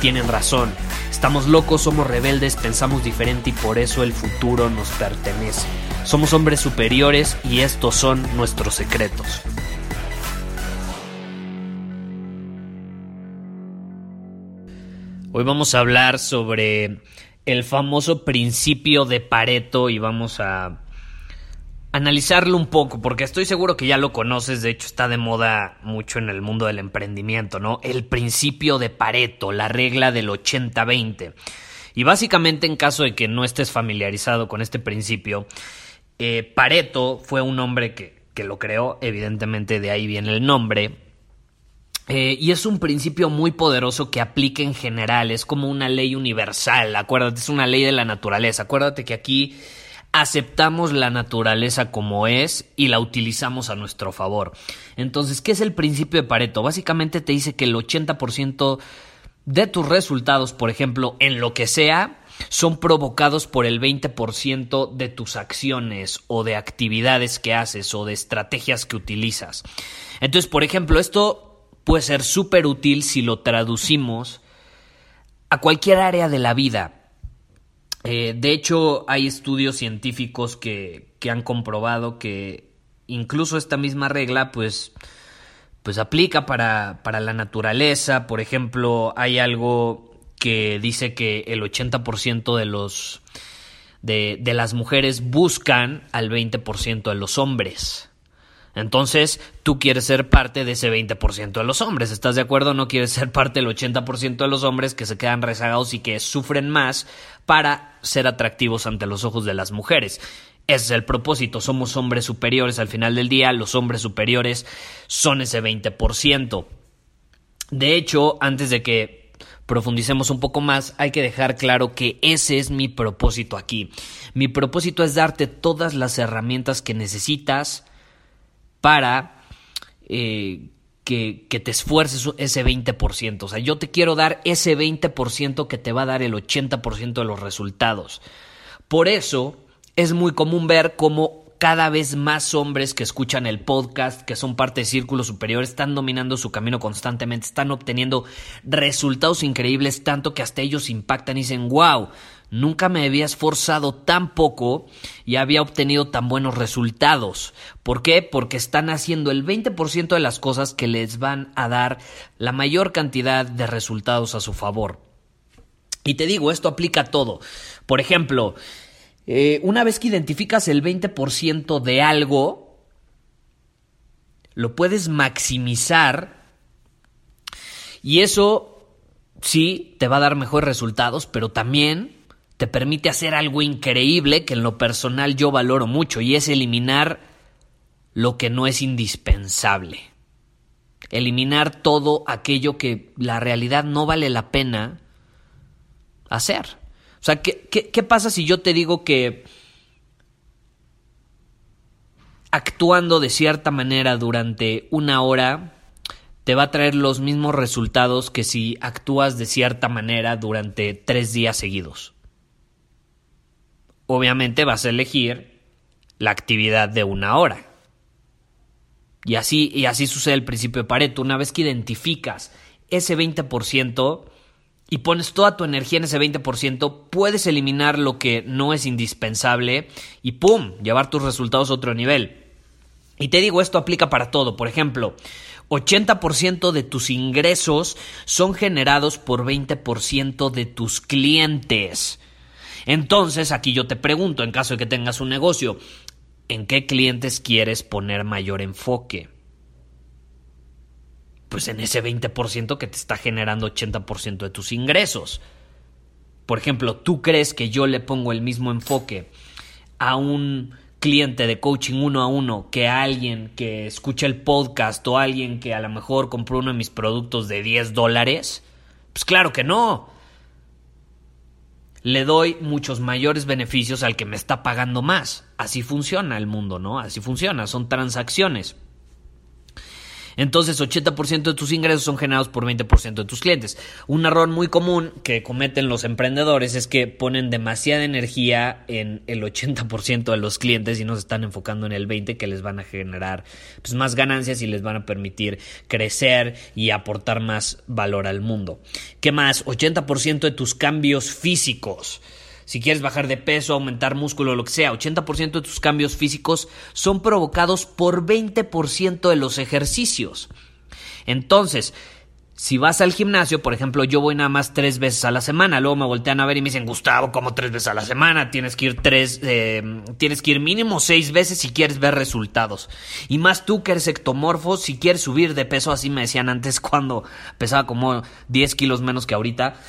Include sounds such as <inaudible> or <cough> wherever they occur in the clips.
tienen razón. Estamos locos, somos rebeldes, pensamos diferente y por eso el futuro nos pertenece. Somos hombres superiores y estos son nuestros secretos. Hoy vamos a hablar sobre el famoso principio de Pareto y vamos a analizarlo un poco, porque estoy seguro que ya lo conoces, de hecho está de moda mucho en el mundo del emprendimiento, ¿no? El principio de Pareto, la regla del 80-20. Y básicamente en caso de que no estés familiarizado con este principio, eh, Pareto fue un hombre que, que lo creó, evidentemente de ahí viene el nombre, eh, y es un principio muy poderoso que aplica en general, es como una ley universal, acuérdate, es una ley de la naturaleza, acuérdate que aquí aceptamos la naturaleza como es y la utilizamos a nuestro favor. Entonces, ¿qué es el principio de Pareto? Básicamente te dice que el 80% de tus resultados, por ejemplo, en lo que sea, son provocados por el 20% de tus acciones o de actividades que haces o de estrategias que utilizas. Entonces, por ejemplo, esto puede ser súper útil si lo traducimos a cualquier área de la vida. Eh, de hecho, hay estudios científicos que, que, han comprobado que incluso esta misma regla, pues, pues aplica para, para la naturaleza. Por ejemplo, hay algo que dice que el 80% de los de, de, las mujeres buscan al 20% de los hombres. Entonces, tú quieres ser parte de ese 20% de los hombres, ¿estás de acuerdo? No quieres ser parte del 80% de los hombres que se quedan rezagados y que sufren más para ser atractivos ante los ojos de las mujeres. Ese es el propósito, somos hombres superiores al final del día, los hombres superiores son ese 20%. De hecho, antes de que profundicemos un poco más, hay que dejar claro que ese es mi propósito aquí. Mi propósito es darte todas las herramientas que necesitas para eh, que, que, te esfuerces ese 20%. O sea, yo te quiero dar ese 20% que te va a dar el 80% de los resultados. Por eso es muy común ver cómo cada vez más hombres que escuchan el podcast, que son parte de círculos superiores, están dominando su camino constantemente, están obteniendo resultados increíbles, tanto que hasta ellos impactan y dicen, wow, Nunca me había esforzado tan poco y había obtenido tan buenos resultados. ¿Por qué? Porque están haciendo el 20% de las cosas que les van a dar la mayor cantidad de resultados a su favor. Y te digo, esto aplica a todo. Por ejemplo, eh, una vez que identificas el 20% de algo, lo puedes maximizar y eso sí te va a dar mejores resultados, pero también te permite hacer algo increíble que en lo personal yo valoro mucho y es eliminar lo que no es indispensable. Eliminar todo aquello que la realidad no vale la pena hacer. Sea, ¿qué, qué, pasa si yo te digo que actuando de cierta manera durante una hora te va a traer los mismos resultados que si actúas de cierta manera durante tres días seguidos? obviamente vas a elegir la actividad de una hora. Y así, y así sucede el principio de Pareto. Una vez que identificas ese 20% y pones toda tu energía en ese 20%, puedes eliminar lo que no es indispensable y ¡pum! llevar tus resultados a otro nivel. Y te digo, esto aplica para todo. Por ejemplo, 80% de tus ingresos son generados por 20% de tus clientes. Entonces, aquí yo te pregunto, en caso de que tengas un negocio, ¿en qué clientes quieres poner mayor enfoque? Pues en ese 20% que te está generando 80% de tus ingresos. por ejemplo, tú crees que yo le pongo el mismo enfoque a un cliente de coaching uno a uno que a alguien que escucha el podcast o alguien que a lo mejor compró uno de mis productos de 10 dólares? Pues claro que no. Le doy muchos mayores beneficios al que me está pagando más. Así funciona el mundo, ¿no? Así funciona, son transacciones. Entonces, 80% de tus ingresos son generados por 20% de tus clientes. Un error muy común que cometen los emprendedores es que ponen demasiada energía en el 80% de los clientes y no se están enfocando en el 20% que les van a generar pues, más ganancias y les van a permitir crecer y aportar más valor al mundo. ¿Qué más? 80% de tus cambios físicos si quieres bajar de peso, aumentar músculo, lo que sea, 80% de tus cambios físicos son provocados por 20% de los ejercicios. Entonces, si vas al gimnasio, por ejemplo, yo voy nada más tres veces a la semana, luego me voltean a ver y me dicen, Gustavo, como tres veces a la semana, tienes que ir tres, eh, tienes que ir mínimo seis veces si quieres ver resultados. Y más tú que eres ectomorfo, si quieres subir de peso, así me decían antes <laughs> cuando pesaba como 10 kilos menos que ahorita.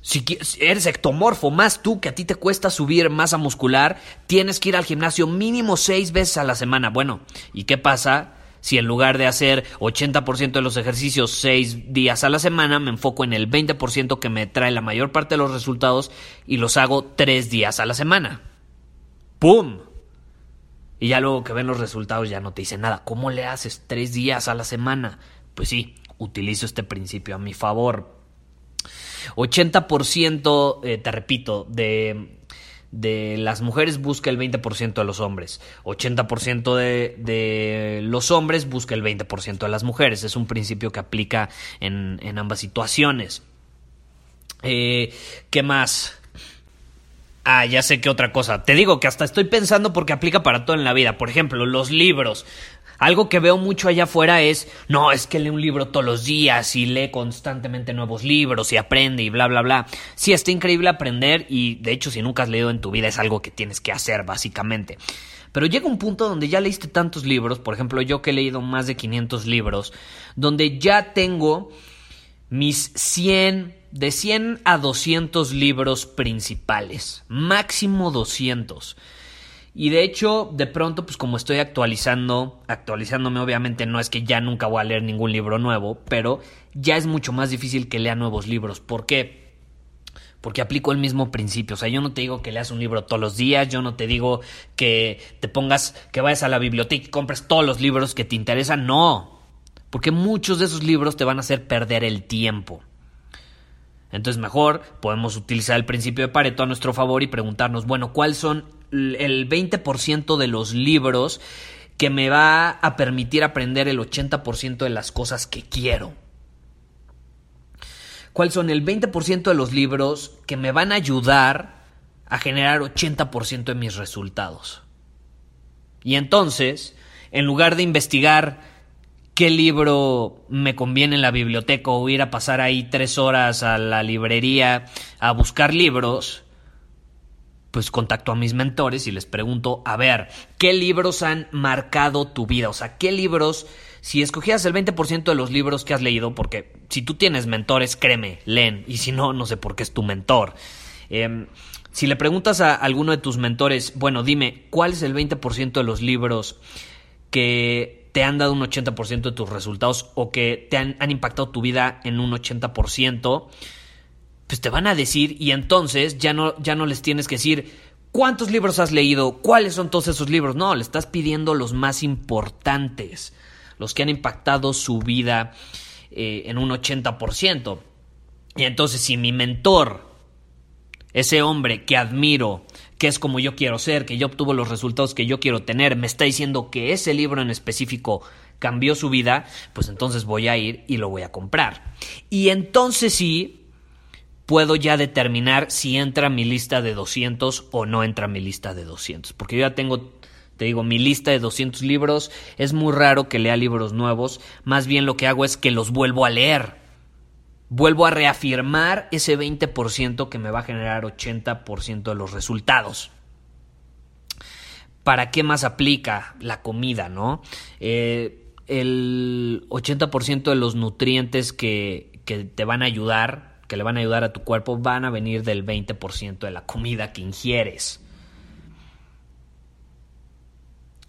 Si eres ectomorfo, más tú que a ti te cuesta subir masa muscular, tienes que ir al gimnasio mínimo seis veces a la semana. Bueno, ¿y qué pasa si en lugar de hacer 80% de los ejercicios seis días a la semana, me enfoco en el 20% que me trae la mayor parte de los resultados y los hago tres días a la semana? ¡Pum! Y ya luego que ven los resultados ya no te dicen nada. ¿Cómo le haces tres días a la semana? Pues sí, utilizo este principio a mi favor 80%, eh, te repito, de, de las mujeres busca el 20% de los hombres. 80% de, de los hombres busca el 20% de las mujeres. Es un principio que aplica en, en ambas situaciones. Eh, ¿Qué más? Ah, ya sé qué otra cosa. Te digo que hasta estoy pensando porque aplica para todo en la vida. Por ejemplo, los libros. Algo que veo mucho allá afuera es, no, es que lee un libro todos los días y lee constantemente nuevos libros y aprende y bla, bla, bla. Sí, está increíble aprender y de hecho si nunca has leído en tu vida es algo que tienes que hacer básicamente. Pero llega un punto donde ya leíste tantos libros, por ejemplo yo que he leído más de 500 libros, donde ya tengo mis 100, de 100 a 200 libros principales, máximo 200. Y de hecho, de pronto, pues como estoy actualizando, actualizándome obviamente no es que ya nunca voy a leer ningún libro nuevo, pero ya es mucho más difícil que lea nuevos libros. ¿Por qué? Porque aplico el mismo principio. O sea, yo no te digo que leas un libro todos los días, yo no te digo que te pongas, que vayas a la biblioteca y compres todos los libros que te interesan. No. Porque muchos de esos libros te van a hacer perder el tiempo. Entonces mejor podemos utilizar el principio de Pareto a nuestro favor y preguntarnos, bueno, ¿cuáles son el 20% de los libros que me va a permitir aprender el 80% de las cosas que quiero. ¿Cuáles son el 20% de los libros que me van a ayudar a generar 80% de mis resultados? Y entonces, en lugar de investigar qué libro me conviene en la biblioteca o ir a pasar ahí tres horas a la librería a buscar libros, pues contacto a mis mentores y les pregunto, a ver, ¿qué libros han marcado tu vida? O sea, ¿qué libros, si escogías el 20% de los libros que has leído, porque si tú tienes mentores, créeme, leen, y si no, no sé por qué es tu mentor. Em, si le preguntas a alguno de tus mentores, bueno, dime, ¿cuál es el 20% de los libros que te han dado un 80% de tus resultados o que te han, han impactado tu vida en un 80%? Pues te van a decir y entonces ya no, ya no les tienes que decir cuántos libros has leído, cuáles son todos esos libros. No, le estás pidiendo los más importantes, los que han impactado su vida eh, en un 80%. Y entonces si mi mentor, ese hombre que admiro, que es como yo quiero ser, que yo obtuvo los resultados que yo quiero tener, me está diciendo que ese libro en específico cambió su vida, pues entonces voy a ir y lo voy a comprar. Y entonces sí, puedo ya determinar si entra mi lista de 200 o no entra mi lista de 200. Porque yo ya tengo, te digo, mi lista de 200 libros. Es muy raro que lea libros nuevos. Más bien lo que hago es que los vuelvo a leer. Vuelvo a reafirmar ese 20% que me va a generar 80% de los resultados. ¿Para qué más aplica la comida, no? Eh, el 80% de los nutrientes que, que te van a ayudar que le van a ayudar a tu cuerpo van a venir del 20% de la comida que ingieres.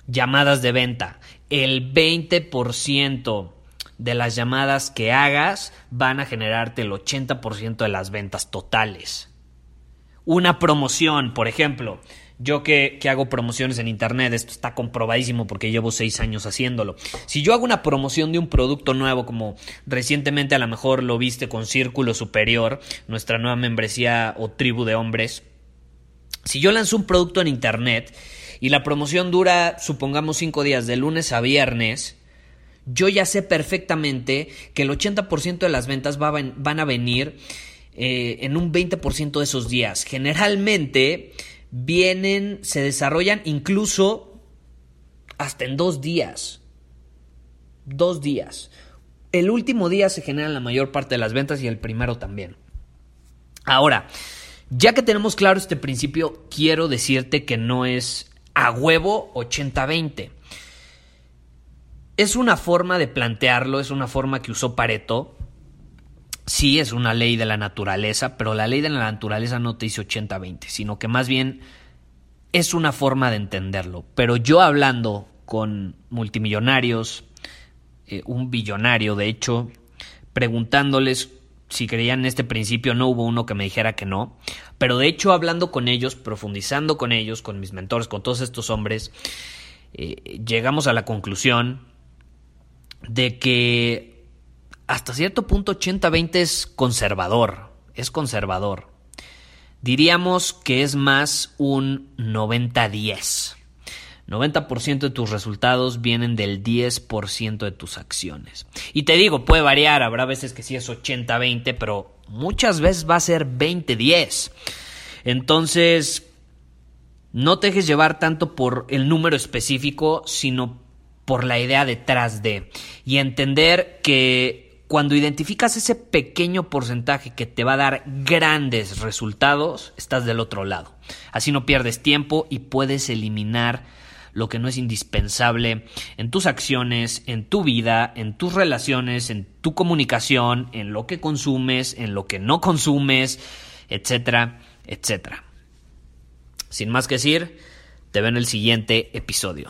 Llamadas de venta. El 20% de las llamadas que hagas van a generarte el 80% de las ventas totales. Una promoción, por ejemplo, yo que, hago promociones en Internet, esto está comprobadísimo porque llevo seis años haciéndolo. Si yo hago una promoción de un producto nuevo, como recientemente a lo mejor lo viste con Círculo Superior, nuestra nueva membresía o tribu de hombres, si yo lanzo un producto en Internet y la promoción dura, supongamos, cinco días, de lunes a viernes, yo ya sé perfectamente que el 80% de las ventas van a venir eh, en un 20% de esos días. Generalmente vienen, se desarrollan incluso hasta en dos días. Dos días. El último día se generan la mayor parte de las ventas y el primero también. Ahora, ya que tenemos claro este principio, quiero decirte que no es a huevo 80-20. Es una forma de plantearlo, es una forma que usó Pareto sí es una ley de la naturaleza, pero la ley de la naturaleza no te dice 80-20, sino que más bien es una forma de entenderlo. Pero yo hablando con multimillonarios, eh, un billonario de hecho, preguntándoles si creían en este principio, no hubo uno que me dijera que no, pero de hecho hablando con ellos, profundizando con ellos, con mis mentores, con todos estos hombres, eh, llegamos a la conclusión de que hasta cierto punto 80-20 es conservador, es conservador. Diríamos que es más un 90-10. 90% de tus resultados vienen del 10% de tus acciones. Y te digo, puede variar, habrá veces que sí es 80-20, pero muchas veces va a ser 20-10. Entonces, no te dejes llevar tanto por el número específico, sino por la idea detrás de. Y entender que cuando identificas ese pequeño porcentaje que te va a dar grandes resultados, estás del otro lado. Así no pierdes tiempo y puedes eliminar lo que no es indispensable en tus acciones, en tu vida, en tus relaciones, en tu comunicación, en lo que consumes, en lo que no consumes, etcétera, etcétera. Sin más que decir, te veo en el siguiente episodio.